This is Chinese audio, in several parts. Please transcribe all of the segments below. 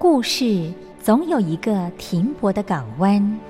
故事总有一个停泊的港湾。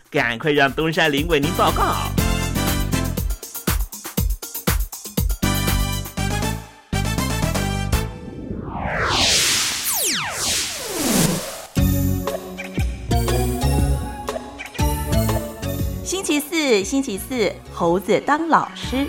赶快让东山林为您报告。星期四，星期四，猴子当老师。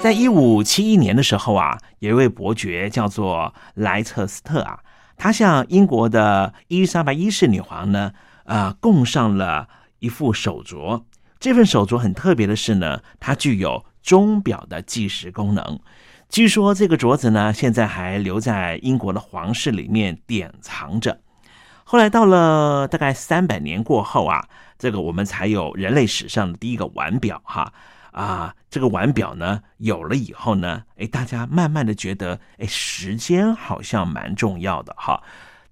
在一五七一年的时候啊，有一位伯爵叫做莱彻斯特啊，他向英国的伊丽莎白一世女皇呢。啊，供上了一副手镯。这份手镯很特别的是呢，它具有钟表的计时功能。据说这个镯子呢，现在还留在英国的皇室里面典藏着。后来到了大概三百年过后啊，这个我们才有人类史上的第一个腕表哈啊。这个腕表呢有了以后呢，哎，大家慢慢的觉得，哎，时间好像蛮重要的哈。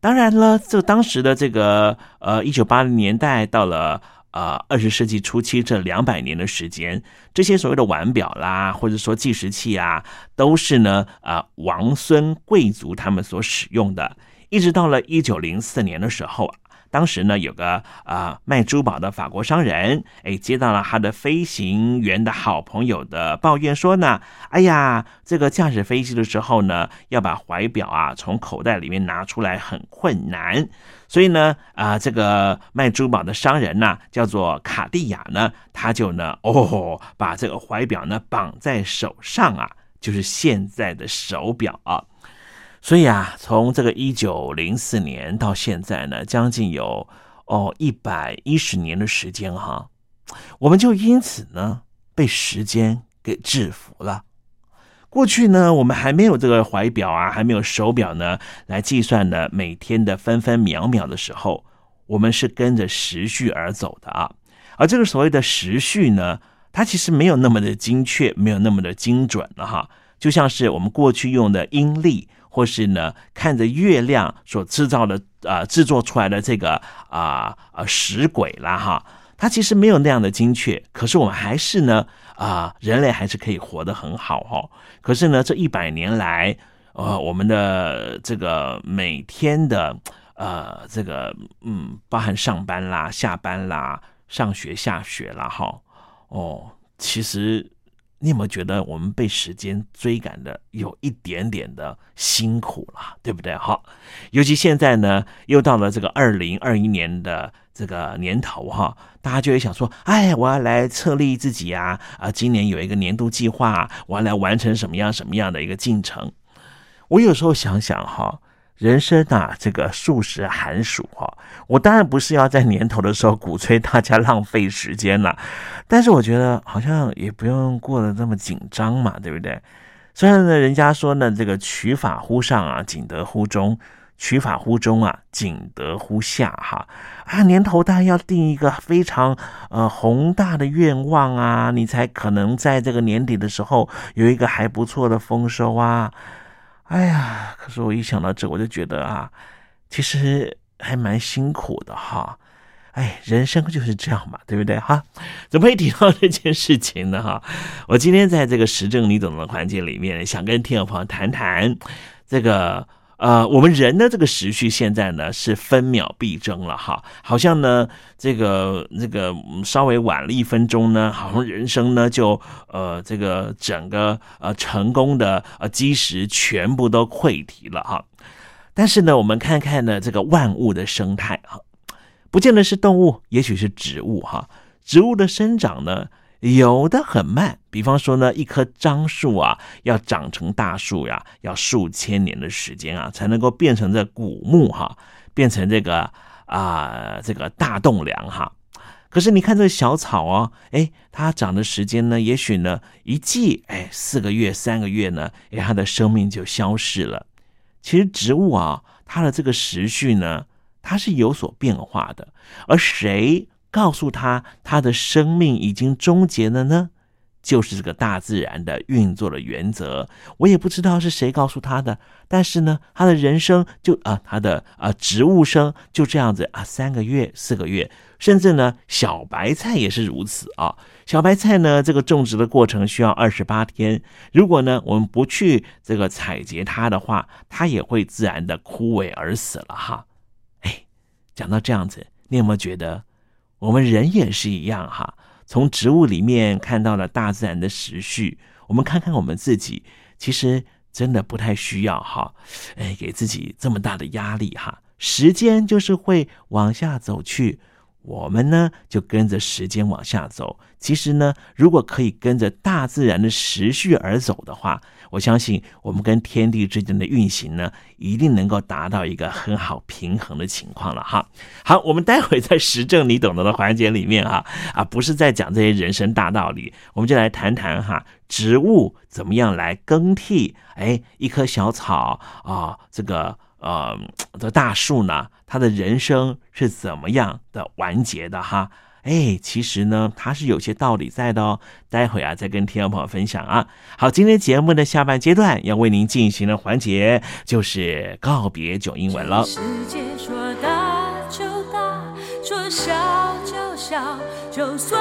当然了，就当时的这个呃，一九八零年代到了呃二十世纪初期这两百年的时间，这些所谓的腕表啦，或者说计时器啊，都是呢啊王孙贵族他们所使用的。一直到了一九零四年的时候。当时呢，有个啊卖珠宝的法国商人，哎，接到了他的飞行员的好朋友的抱怨，说呢，哎呀，这个驾驶飞机的时候呢，要把怀表啊从口袋里面拿出来很困难，所以呢，啊，这个卖珠宝的商人呢，叫做卡地亚呢，他就呢，哦，把这个怀表呢绑在手上啊，就是现在的手表啊。所以啊，从这个一九零四年到现在呢，将近有哦一百一十年的时间哈，我们就因此呢被时间给制服了。过去呢，我们还没有这个怀表啊，还没有手表呢，来计算呢每天的分分秒秒的时候，我们是跟着时序而走的啊。而这个所谓的时序呢，它其实没有那么的精确，没有那么的精准了哈。就像是我们过去用的阴历。或是呢，看着月亮所制造的啊，制作出来的这个啊啊时轨啦哈，它其实没有那样的精确，可是我们还是呢啊，人类还是可以活得很好哦。可是呢，这一百年来，呃，我们的这个每天的呃这个嗯，包含上班啦、下班啦、上学下学啦哈，哦，其实。你有没有觉得我们被时间追赶的有一点点的辛苦了，对不对？好，尤其现在呢，又到了这个二零二一年的这个年头哈，大家就会想说，哎，我要来策立自己呀，啊，今年有一个年度计划，我要来完成什么样什么样的一个进程。我有时候想想哈。人生啊，这个数十寒暑哈，我当然不是要在年头的时候鼓吹大家浪费时间了，但是我觉得好像也不用过得这么紧张嘛，对不对？虽然呢，人家说呢，这个取法乎上啊，仅得乎中；取法乎中啊，仅得乎下哈。啊，年头当然要定一个非常呃宏大的愿望啊，你才可能在这个年底的时候有一个还不错的丰收啊。哎呀，可是我一想到这，我就觉得啊，其实还蛮辛苦的哈。哎，人生就是这样嘛，对不对哈？怎么会提到这件事情呢哈？我今天在这个时政你懂的环节里面，想跟听友朋友谈谈这个。呃，我们人的这个时序现在呢是分秒必争了哈，好像呢这个这个稍微晚了一分钟呢，好像人生呢就呃这个整个呃成功的呃基石全部都溃堤了哈。但是呢，我们看看呢这个万物的生态哈，不见得是动物，也许是植物哈，植物的生长呢。有的很慢，比方说呢，一棵樟树啊，要长成大树呀，要数千年的时间啊，才能够变成这古木哈，变成这个啊这个大栋梁哈。可是你看这个小草哦，哎，它长的时间呢，也许呢一季哎四个月三个月呢，哎它的生命就消逝了。其实植物啊，它的这个时序呢，它是有所变化的。而谁告诉他他的生命已经终结了呢？就是这个大自然的运作的原则，我也不知道是谁告诉他的。但是呢，他的人生就啊，他的啊植物生就这样子啊，三个月、四个月，甚至呢，小白菜也是如此啊。小白菜呢，这个种植的过程需要二十八天。如果呢，我们不去这个采撷它的话，它也会自然的枯萎而死了哈。哎，讲到这样子，你有没有觉得我们人也是一样哈？从植物里面看到了大自然的时序，我们看看我们自己，其实真的不太需要哈，哎，给自己这么大的压力哈。时间就是会往下走去。我们呢，就跟着时间往下走。其实呢，如果可以跟着大自然的时序而走的话，我相信我们跟天地之间的运行呢，一定能够达到一个很好平衡的情况了哈。好，我们待会在实证你懂得的环节里面哈啊，不是在讲这些人生大道理，我们就来谈谈哈，植物怎么样来更替？哎，一棵小草啊，这个。呃，这大树呢，它的人生是怎么样的完结的哈？哎，其实呢，它是有些道理在的哦。待会啊，再跟听众朋友分享啊。好，今天节目的下半阶段要为您进行的环节就是告别九英文了。世界说大就大，说小就小，就算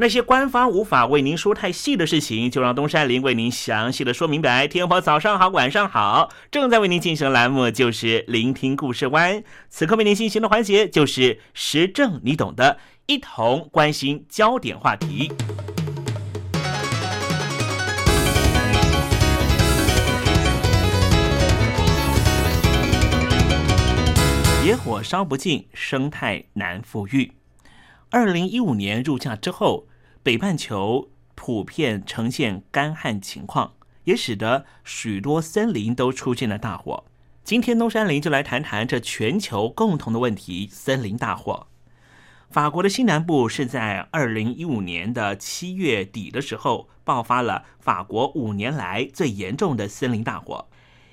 那些官方无法为您说太细的事情，就让东山林为您详细的说明白。天婆早上好，晚上好，正在为您进行的栏目就是聆听故事湾。此刻为您进行的环节就是时政，你懂的，一同关心焦点话题。野火烧不尽，生态难复育。二零一五年入夏之后。北半球普遍呈现干旱情况，也使得许多森林都出现了大火。今天东山林就来谈谈这全球共同的问题——森林大火。法国的西南部是在二零一五年的七月底的时候爆发了法国五年来最严重的森林大火，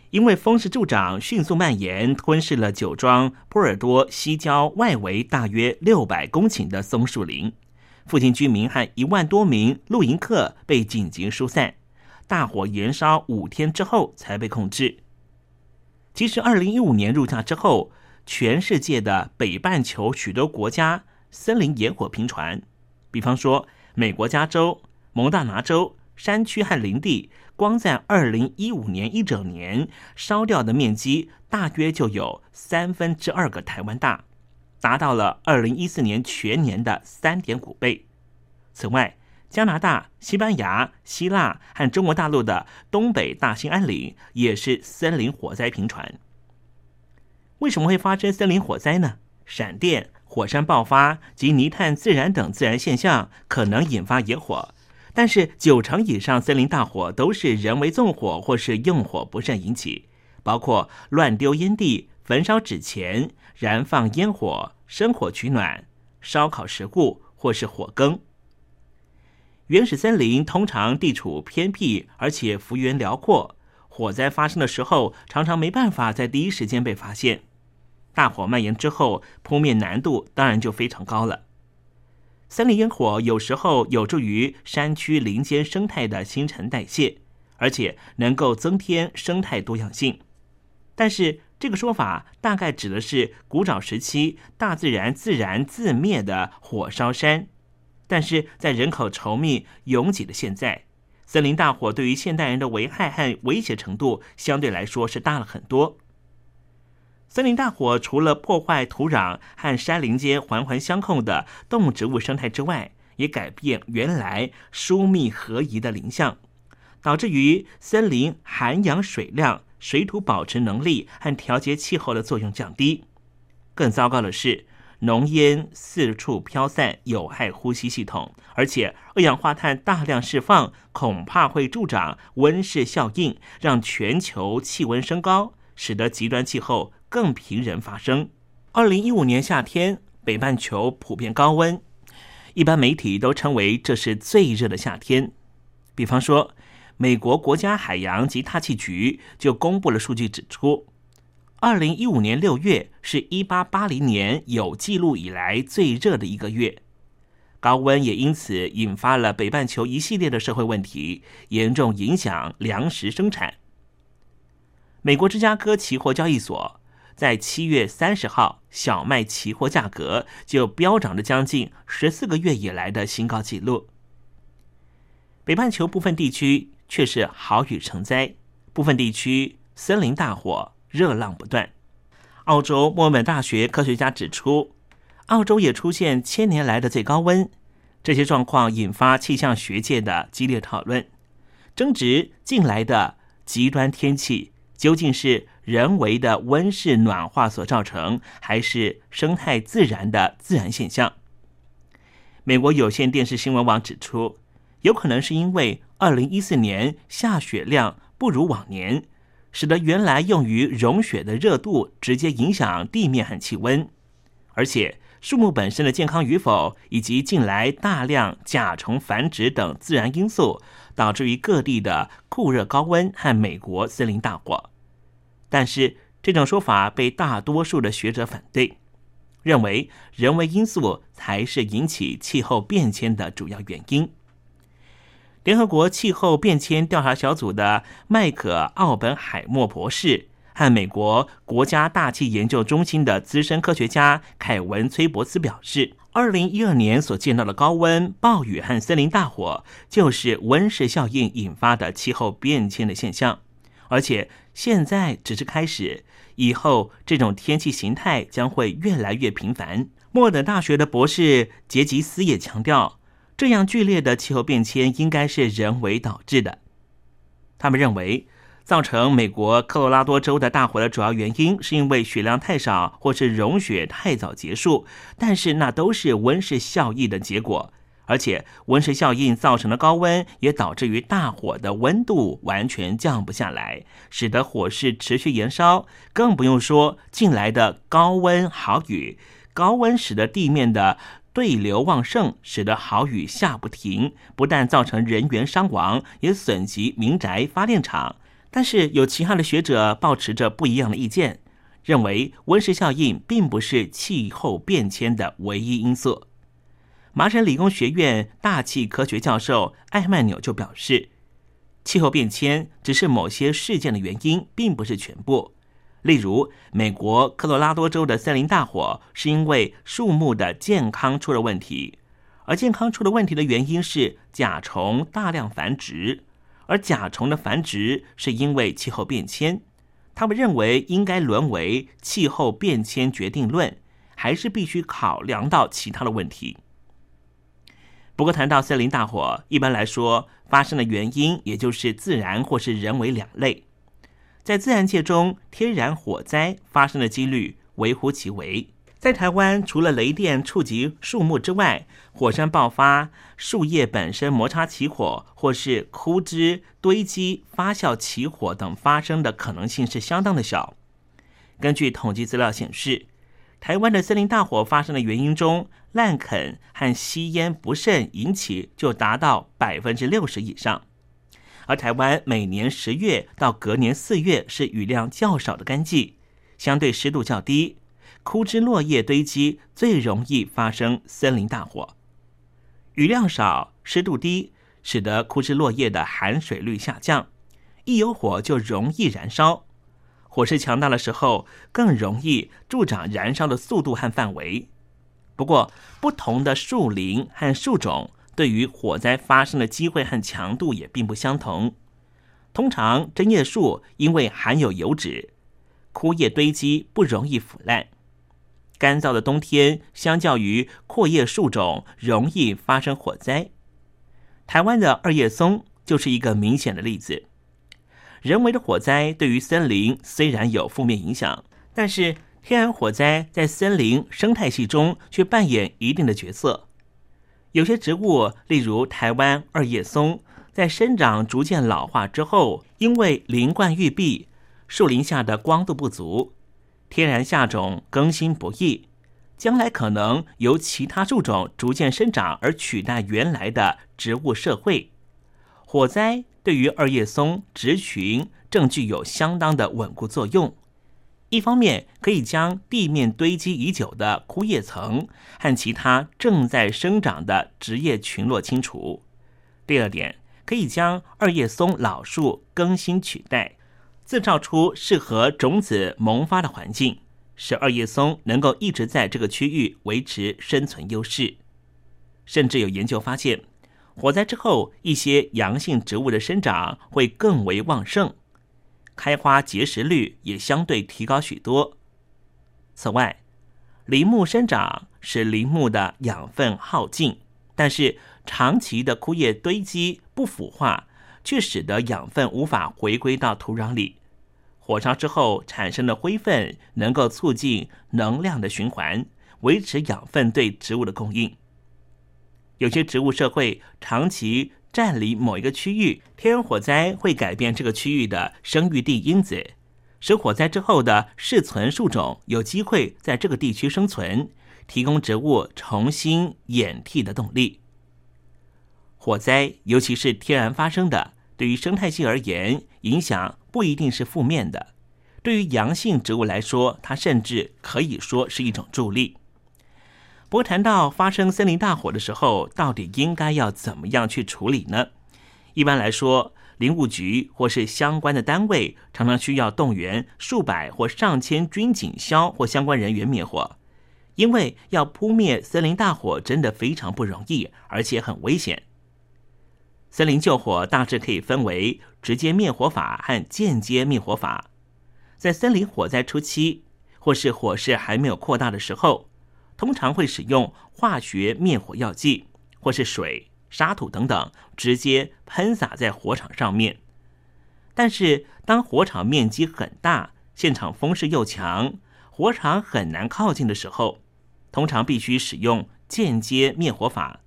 因为风势助长，迅速蔓延，吞噬了酒庄波尔多西郊外围大约六百公顷的松树林，附近居民和一万多名露营客被紧急疏散，大火延烧五天之后才被控制。其实，二零一五年入夏之后，全世界的北半球许多国家。森林野火频传，比方说美国加州、蒙大拿州山区和林地，光在二零一五年一整年烧掉的面积大约就有三分之二个台湾大，达到了二零一四年全年的三点五倍。此外，加拿大、西班牙、希腊和中国大陆的东北大兴安岭也是森林火灾频传。为什么会发生森林火灾呢？闪电。火山爆发及泥炭自燃等自然现象可能引发野火，但是九成以上森林大火都是人为纵火或是用火不慎引起，包括乱丢烟蒂、焚烧纸钱、燃放烟火、生火取暖、烧烤食物或是火耕。原始森林通常地处偏僻，而且幅员辽阔，火灾发生的时候常常没办法在第一时间被发现。大火蔓延之后，扑灭难度当然就非常高了。森林烟火有时候有助于山区林间生态的新陈代谢，而且能够增添生态多样性。但是这个说法大概指的是古早时期大自然自燃自灭的火烧山。但是在人口稠密拥挤的现在，森林大火对于现代人的危害和威胁程度相对来说是大了很多。森林大火除了破坏土壤和山林间环环相扣的动植物生态之外，也改变原来疏密合宜的林相，导致于森林涵养水量、水土保持能力和调节气候的作用降低。更糟糕的是，浓烟四处飘散，有害呼吸系统，而且二氧化碳大量释放，恐怕会助长温室效应，让全球气温升高，使得极端气候。更频人发生。二零一五年夏天，北半球普遍高温，一般媒体都称为这是最热的夏天。比方说，美国国家海洋及大气局就公布了数据，指出，二零一五年六月是一八八零年有记录以来最热的一个月。高温也因此引发了北半球一系列的社会问题，严重影响粮食生产。美国芝加哥期货交易所。在七月三十号，小麦期货价格就飙涨了将近十四个月以来的新高纪录。北半球部分地区却是好雨成灾，部分地区森林大火，热浪不断。澳洲墨尔本大学科学家指出，澳洲也出现千年来的最高温，这些状况引发气象学界的激烈讨论，争执近来的极端天气究竟是。人为的温室暖化所造成，还是生态自然的自然现象？美国有线电视新闻网指出，有可能是因为二零一四年下雪量不如往年，使得原来用于融雪的热度直接影响地面和气温，而且树木本身的健康与否，以及近来大量甲虫繁殖等自然因素，导致于各地的酷热高温和美国森林大火。但是这种说法被大多数的学者反对，认为人为因素才是引起气候变迁的主要原因。联合国气候变迁调查小组的麦克·奥本海默博士和美国国家大气研究中心的资深科学家凯文·崔伯斯表示，二零一二年所见到的高温、暴雨和森林大火，就是温室效应引发的气候变迁的现象。而且现在只是开始，以后这种天气形态将会越来越频繁。莫尔本大学的博士杰吉斯也强调，这样剧烈的气候变迁应该是人为导致的。他们认为，造成美国科罗拉多州的大火的主要原因，是因为雪量太少或是融雪太早结束，但是那都是温室效应的结果。而且温室效应造成的高温，也导致于大火的温度完全降不下来，使得火势持续延烧。更不用说近来的高温好雨，高温使得地面的对流旺盛，使得好雨下不停，不但造成人员伤亡，也损及民宅、发电厂。但是有其他的学者抱持着不一样的意见，认为温室效应并不是气候变迁的唯一因素。麻省理工学院大气科学教授艾曼纽就表示，气候变迁只是某些事件的原因，并不是全部。例如，美国科罗拉多州的森林大火是因为树木的健康出了问题，而健康出了问题的原因是甲虫大量繁殖。而甲虫的繁殖是因为气候变迁，他们认为应该沦为气候变迁决定论，还是必须考量到其他的问题。不过，谈到森林大火，一般来说发生的原因也就是自然或是人为两类。在自然界中，天然火灾发生的几率微乎其微。在台湾，除了雷电触及树木之外，火山爆发、树叶本身摩擦起火，或是枯枝堆积发酵起火等发生的可能性是相当的小。根据统计资料显示，台湾的森林大火发生的原因中，滥垦和吸烟不慎引起就达到百分之六十以上。而台湾每年十月到隔年四月是雨量较少的干季，相对湿度较低。枯枝落叶堆积最容易发生森林大火，雨量少、湿度低，使得枯枝落叶的含水率下降，一有火就容易燃烧。火势强大的时候，更容易助长燃烧的速度和范围。不过，不同的树林和树种对于火灾发生的机会和强度也并不相同。通常，针叶树因为含有油脂，枯叶堆积不容易腐烂。干燥的冬天，相较于阔叶树种，容易发生火灾。台湾的二叶松就是一个明显的例子。人为的火灾对于森林虽然有负面影响，但是天然火灾在森林生态系中却扮演一定的角色。有些植物，例如台湾二叶松，在生长逐渐老化之后，因为林冠玉壁，树林下的光度不足。天然下种更新不易，将来可能由其他树种逐渐生长而取代原来的植物社会。火灾对于二叶松植群正具有相当的稳固作用。一方面可以将地面堆积已久的枯叶层和其他正在生长的植叶群落清除；第二点可以将二叶松老树更新取代。自造出适合种子萌发的环境，使二叶松能够一直在这个区域维持生存优势。甚至有研究发现，火灾之后，一些阳性植物的生长会更为旺盛，开花结实率也相对提高许多。此外，林木生长使林木的养分耗尽，但是长期的枯叶堆积不腐化。却使得养分无法回归到土壤里，火烧之后产生的灰分能够促进能量的循环，维持养分对植物的供应。有些植物社会长期占领某一个区域，天然火灾会改变这个区域的生育地因子，使火灾之后的适存树种有机会在这个地区生存，提供植物重新演替的动力。火灾尤其是天然发生的。对于生态系而言，影响不一定是负面的。对于阳性植物来说，它甚至可以说是一种助力。不过，谈到发生森林大火的时候，到底应该要怎么样去处理呢？一般来说，林务局或是相关的单位常常需要动员数百或上千军警消或相关人员灭火，因为要扑灭森林大火真的非常不容易，而且很危险。森林救火大致可以分为直接灭火法和间接灭火法。在森林火灾初期，或是火势还没有扩大的时候，通常会使用化学灭火药剂，或是水、沙土等等，直接喷洒在火场上面。但是，当火场面积很大，现场风势又强，火场很难靠近的时候，通常必须使用间接灭火法，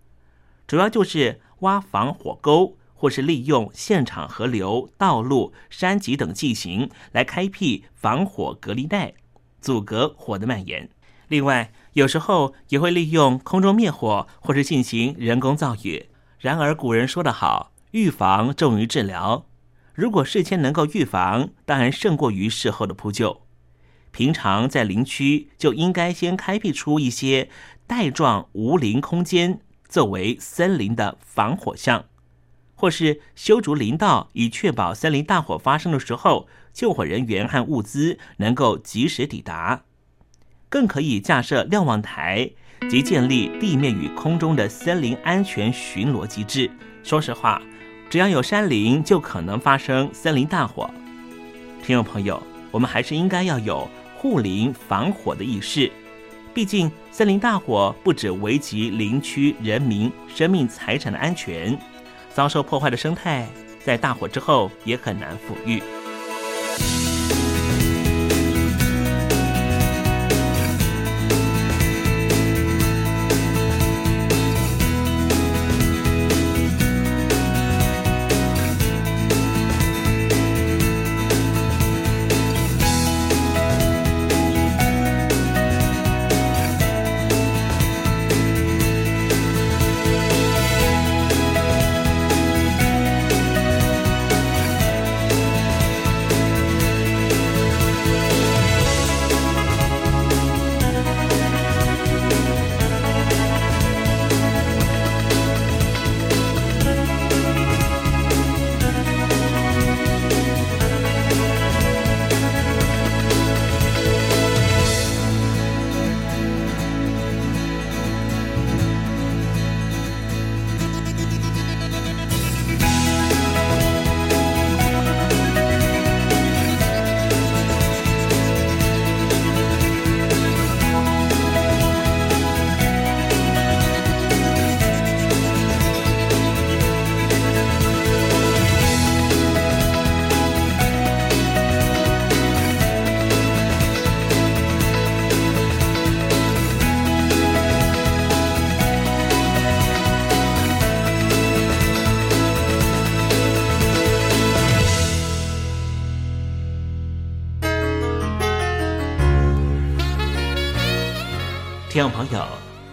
主要就是。挖防火沟，或是利用现场河流、道路、山脊等地形来开辟防火隔离带，阻隔火的蔓延。另外，有时候也会利用空中灭火或是进行人工造雨。然而，古人说得好，预防重于治疗。如果事先能够预防，当然胜过于事后的扑救。平常在林区就应该先开辟出一些带状无林空间，作为森林的防火巷，或是修筑林道，以确保森林大火发生的时候，救火人员和物资能够及时抵达。更可以架设瞭望台及建立地面与空中的森林安全巡逻机制。说实话，只要有山林，就可能发生森林大火。听众朋友，我们还是应该要有。护林防火的意识，毕竟森林大火不止危及林区人民生命财产的安全，遭受破坏的生态在大火之后也很难复育。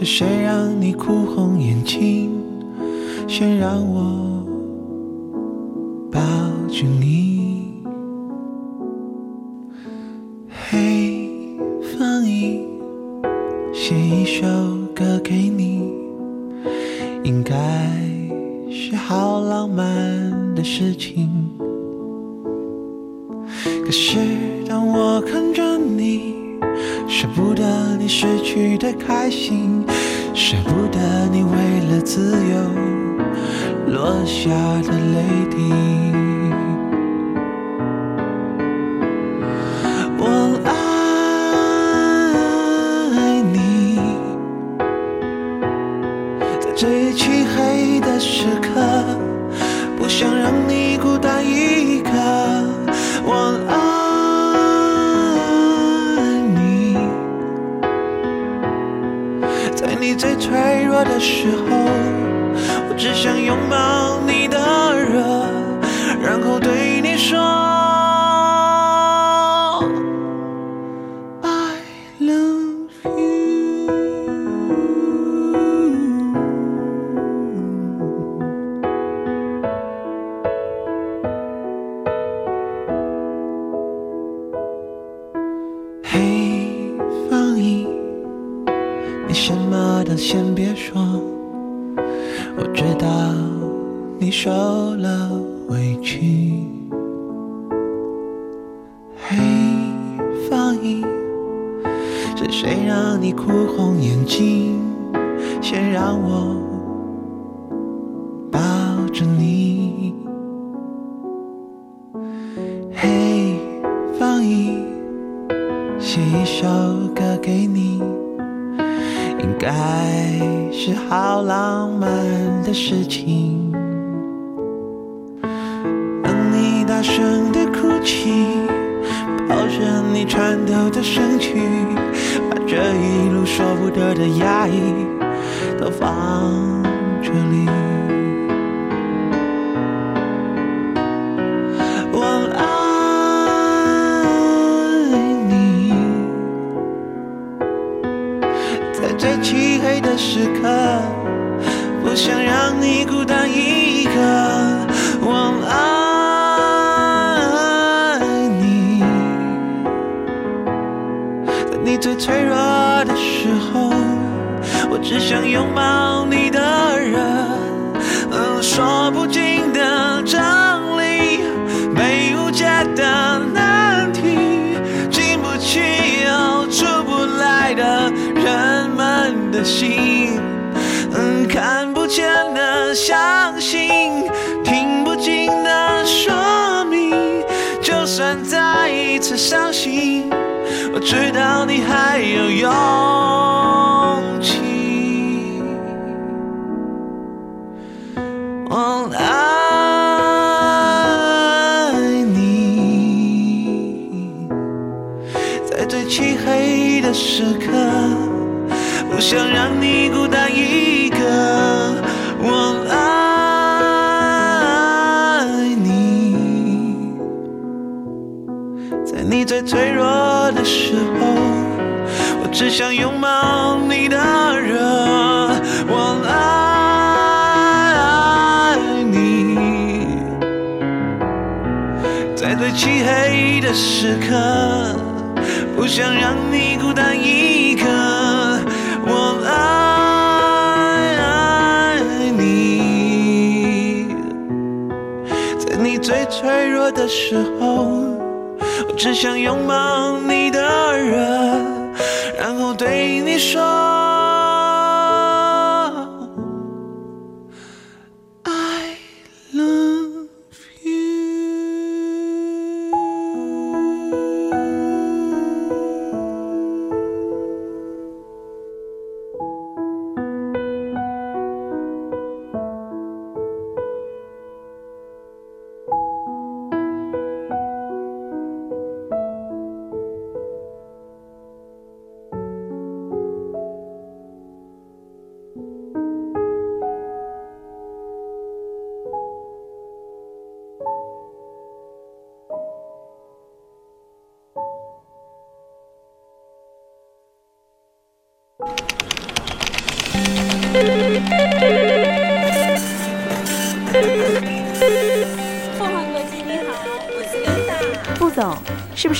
是谁让你哭红眼睛？先让我抱着你。你什么都先别说，我知道你受了委屈。嘿，放映。是谁让你哭红眼睛？先让我。相信，听不进的说明，就算再一次伤心，我知道你还有勇气。我爱你，在最漆黑的时刻，不想让想拥抱你的热。我爱你，在最漆黑的时刻，不想让你孤单一个。我爱你，在你最脆弱的时候，我只想拥抱说是不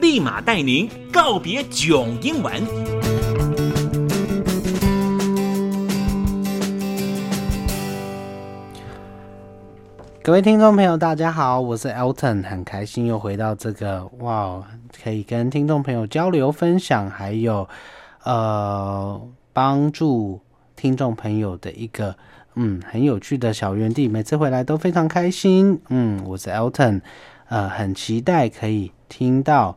立马带您告别囧英文。各位听众朋友，大家好，我是 Elton，很开心又回到这个哇，可以跟听众朋友交流分享，还有呃帮助听众朋友的一个嗯很有趣的小园地，每次回来都非常开心。嗯，我是 Elton，呃，很期待可以听到。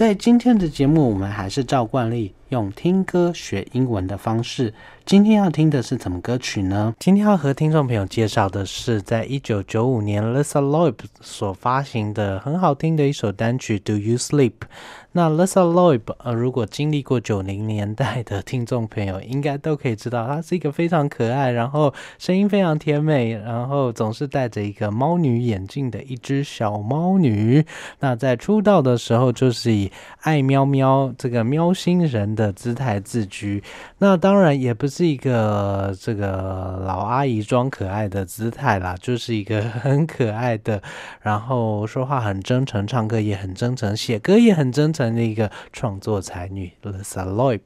在今天的节目，我们还是照惯例用听歌学英文的方式。今天要听的是什么歌曲呢？今天要和听众朋友介绍的是，在一九九五年 Lisa Loeb 所发行的很好听的一首单曲《Do You Sleep》。那 Lisa Loeb，呃，如果经历过九零年代的听众朋友，应该都可以知道，她是一个非常可爱，然后声音非常甜美，然后总是戴着一个猫女眼镜的一只小猫女。那在出道的时候，就是以爱喵喵这个喵星人的姿态自居。那当然也不是一个这个老阿姨装可爱的姿态啦，就是一个很可爱的，然后说话很真诚，唱歌也很真诚，写歌也很真诚。的一个创作才女 Lisa Loeb，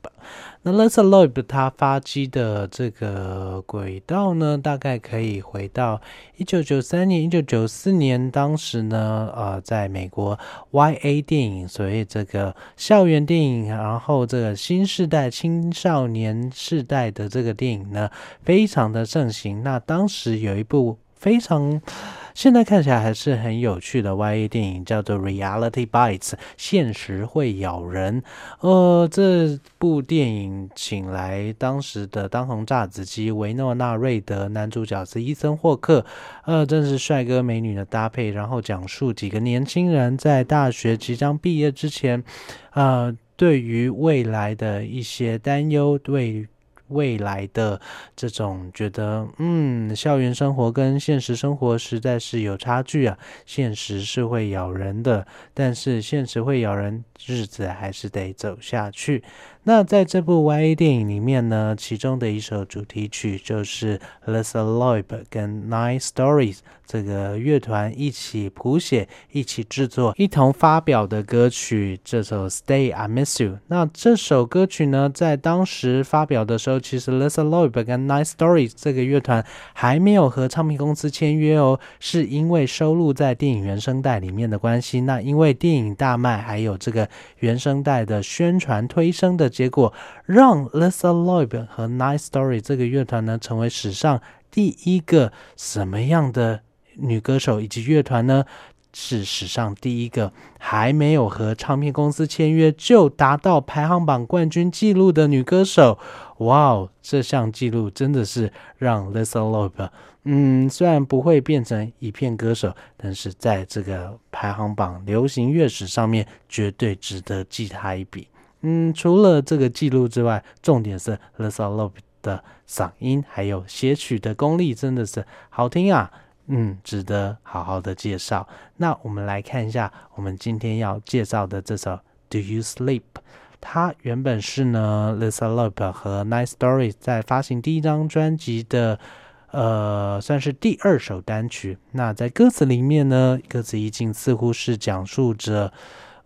那 Lisa Loeb 她发迹的这个轨道呢，大概可以回到一九九三年、一九九四年，当时呢，呃，在美国 YA 电影，所谓这个校园电影，然后这个新时代青少年世代的这个电影呢，非常的盛行。那当时有一部非常。现在看起来还是很有趣的 YA 电影，叫做《Reality Bites》，现实会咬人。呃，这部电影请来当时的当红炸子鸡维诺纳瑞德，男主角是伊森霍克，呃，真是帅哥美女的搭配。然后讲述几个年轻人在大学即将毕业之前，呃，对于未来的一些担忧，对。未来的这种觉得，嗯，校园生活跟现实生活实在是有差距啊。现实是会咬人的，但是现实会咬人，日子还是得走下去。那在这部 YA 电影里面呢，其中的一首主题曲就是 Lisa Loeb 跟 Nine Stories 这个乐团一起谱写、一起制作、一同发表的歌曲。这首 Stay I Miss You。那这首歌曲呢，在当时发表的时候，其实 Lisa Loeb 跟 Nine Stories 这个乐团还没有和唱片公司签约哦，是因为收录在电影原声带里面的关系。那因为电影大卖，还有这个原声带的宣传推升的。结果让 Lisa Loeb 和 Nine Story 这个乐团呢，成为史上第一个什么样的女歌手以及乐团呢？是史上第一个还没有和唱片公司签约就达到排行榜冠军纪录的女歌手。哇哦，这项纪录真的是让 Lisa Loeb，嗯，虽然不会变成一片歌手，但是在这个排行榜流行乐史上面，绝对值得记他一笔。嗯，除了这个记录之外，重点是 Lisa Loeb 的嗓音还有写曲的功力真的是好听啊，嗯，值得好好的介绍。那我们来看一下我们今天要介绍的这首《Do You Sleep》，它原本是呢 Lisa Loeb 和 Nice Story 在发行第一张专辑的，呃，算是第二首单曲。那在歌词里面呢，歌词意境似乎是讲述着。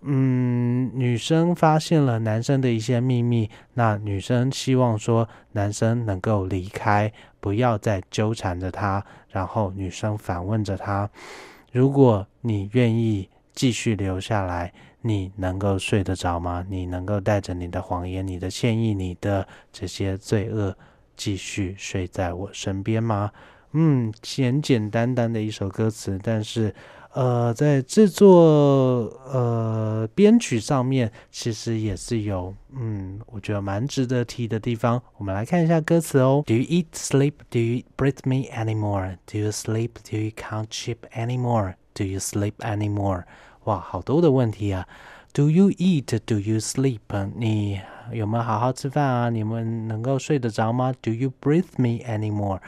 嗯，女生发现了男生的一些秘密，那女生希望说男生能够离开，不要再纠缠着她。然后女生反问着他：“如果你愿意继续留下来，你能够睡得着吗？你能够带着你的谎言、你的歉意、你的这些罪恶，继续睡在我身边吗？”嗯，简简单单的一首歌词，但是。呃，在制作呃编曲上面，其实也是有嗯，我觉得蛮值得提的地方。我们来看一下歌词哦。Do you eat, sleep? Do you breathe me anymore? Do you sleep? Do you count sheep anymore? Do you sleep anymore? 哇，好多的问题啊。Do you eat? Do you sleep? 你有没有好好吃饭啊？你们能够睡得着吗？Do you breathe me anymore?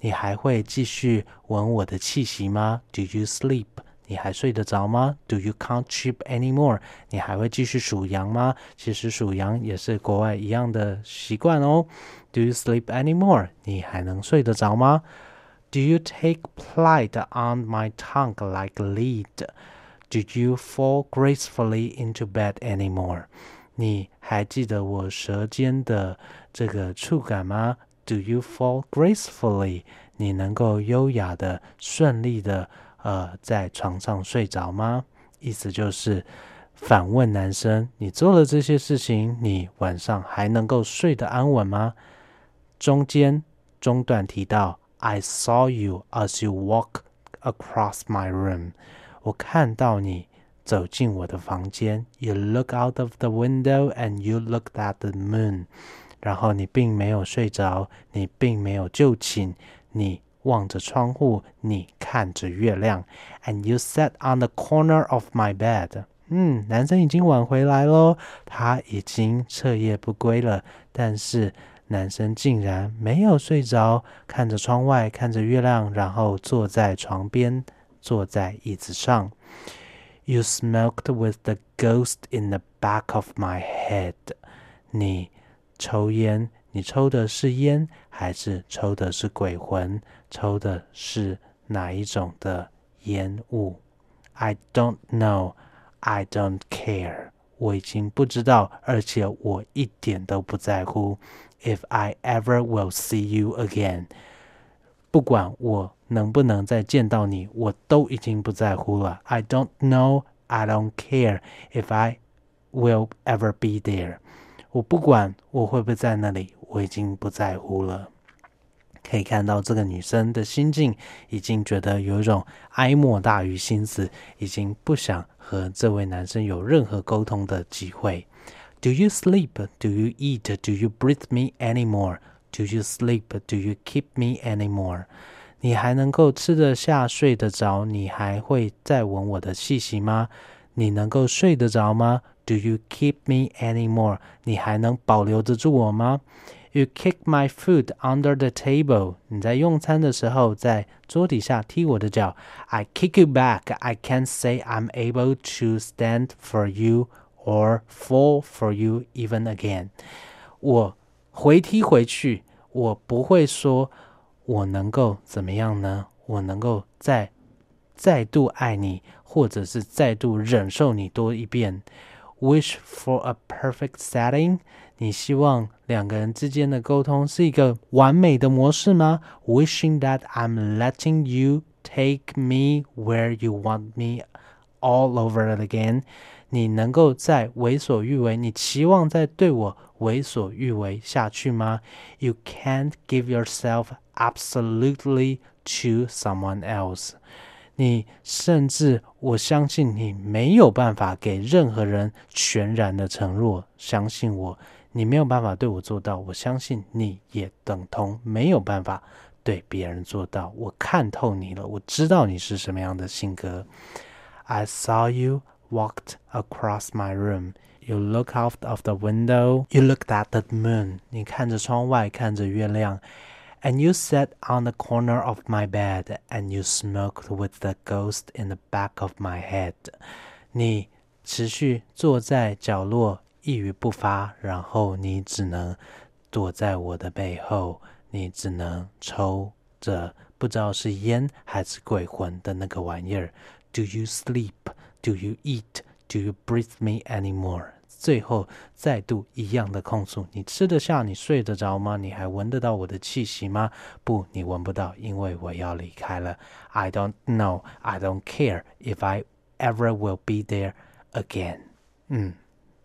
你还会继续闻我的气息吗？Do you sleep？你还睡得着吗？Do you count sheep anymore？你还会继续数羊吗？其实数羊也是国外一样的习惯哦。Do you sleep anymore？你还能睡得着吗？Do you take pride on my tongue like lead？Do you fall gracefully into bed anymore？你还记得我舌尖的这个触感吗？Do you fall gracefully？你能够优雅的、顺利的呃在床上睡着吗？意思就是反问男生：你做了这些事情，你晚上还能够睡得安稳吗？中间中段提到，I saw you as you walk across my room。我看到你走进我的房间。You look out of the window and you looked at the moon。然后你并没有睡着，你并没有就寝，你望着窗户，你看着月亮。And you sat on the corner of my bed。嗯，男生已经晚回来喽，他已经彻夜不归了，但是。男生竟然没有睡着，看着窗外，看着月亮，然后坐在床边，坐在椅子上。You smoked with the ghost in the back of my head。你抽烟，你抽的是烟，还是抽的是鬼魂？抽的是哪一种的烟雾？I don't know. I don't care. 我已经不知道，而且我一点都不在乎。if I ever will see you again， 不管我能不能再见到你，我都已经不在乎了。I don't know, I don't care if I will ever be there。我不管我会不会在那里，我已经不在乎了。可以看到这个女生的心境，已经觉得有一种哀莫大于心死，已经不想和这位男生有任何沟通的机会。Do you sleep? Do you eat? Do you breathe me anymore? Do you sleep? Do you keep me anymore? 你还能够吃得下、睡得着？你还会再闻我的气息吗？你能够睡得着吗？Do you keep me anymore? 你还能保留得住我吗？You kick my foot under the table. 你在用餐的时候在桌底下踢我的脚。I kick you back. I can't say I'm able to stand for you or fall for you even again。我回踢回去， 我不会说我能够怎么样呢？我能够再再度爱你，或者是再度忍受你多一遍。Wish for a perfect setting。你希望两个人之间的沟通是一个完美的模式吗？Wishing that I'm letting you take me where you want me all over again。你能够再为所欲为？你期望再对我为所欲为下去吗？You can't give yourself absolutely to someone else。你甚至我相信你没有办法给任何人全然的承诺。相信我，你没有办法对我做到。我相信你也等同没有办法对别人做到。我看透你了，我知道你是什么样的性格。I saw you. walked across my room. You look out of the window. You looked at the moon. 你看着窗外，看着月亮。And you sat on the corner of my bed, and you smoked with the ghost in the back of my head. 你持续坐在角落，一语不发，然后你只能躲在我的背后，你只能抽着不知道是烟还是鬼魂的那个玩意儿。Do you sleep? Do you eat? Do you breathe me anymore? 最后再度一样的控诉：你吃得下？你睡得着吗？你还闻得到我的气息吗？不，你闻不到，因为我要离开了。I don't know. I don't care if I ever will be there again. 嗯，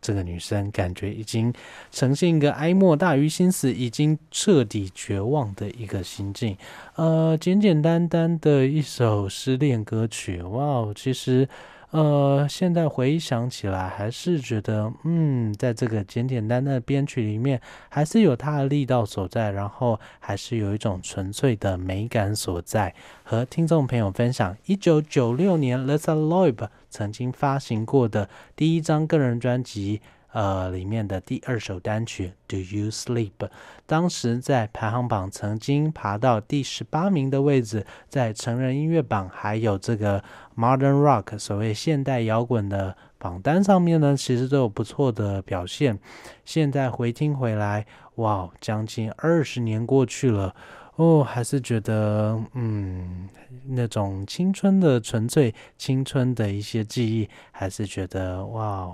这个女生感觉已经呈现一个哀莫大于心死，已经彻底绝望的一个心境。呃，简简单单的一首失恋歌曲。哇哦，其实。呃，现在回想起来，还是觉得，嗯，在这个简简单单的编曲里面，还是有它的力道所在，然后还是有一种纯粹的美感所在。和听众朋友分享，一九九六年 Lisa Loeb 曾经发行过的第一张个人专辑，呃里面的第二首单曲《Do You Sleep》，当时在排行榜曾经爬到第十八名的位置，在成人音乐榜还有这个 Modern Rock 所谓现代摇滚的榜单上面呢，其实都有不错的表现。现在回听回来，哇，将近二十年过去了。哦，还是觉得，嗯，那种青春的纯粹，青春的一些记忆，还是觉得哇，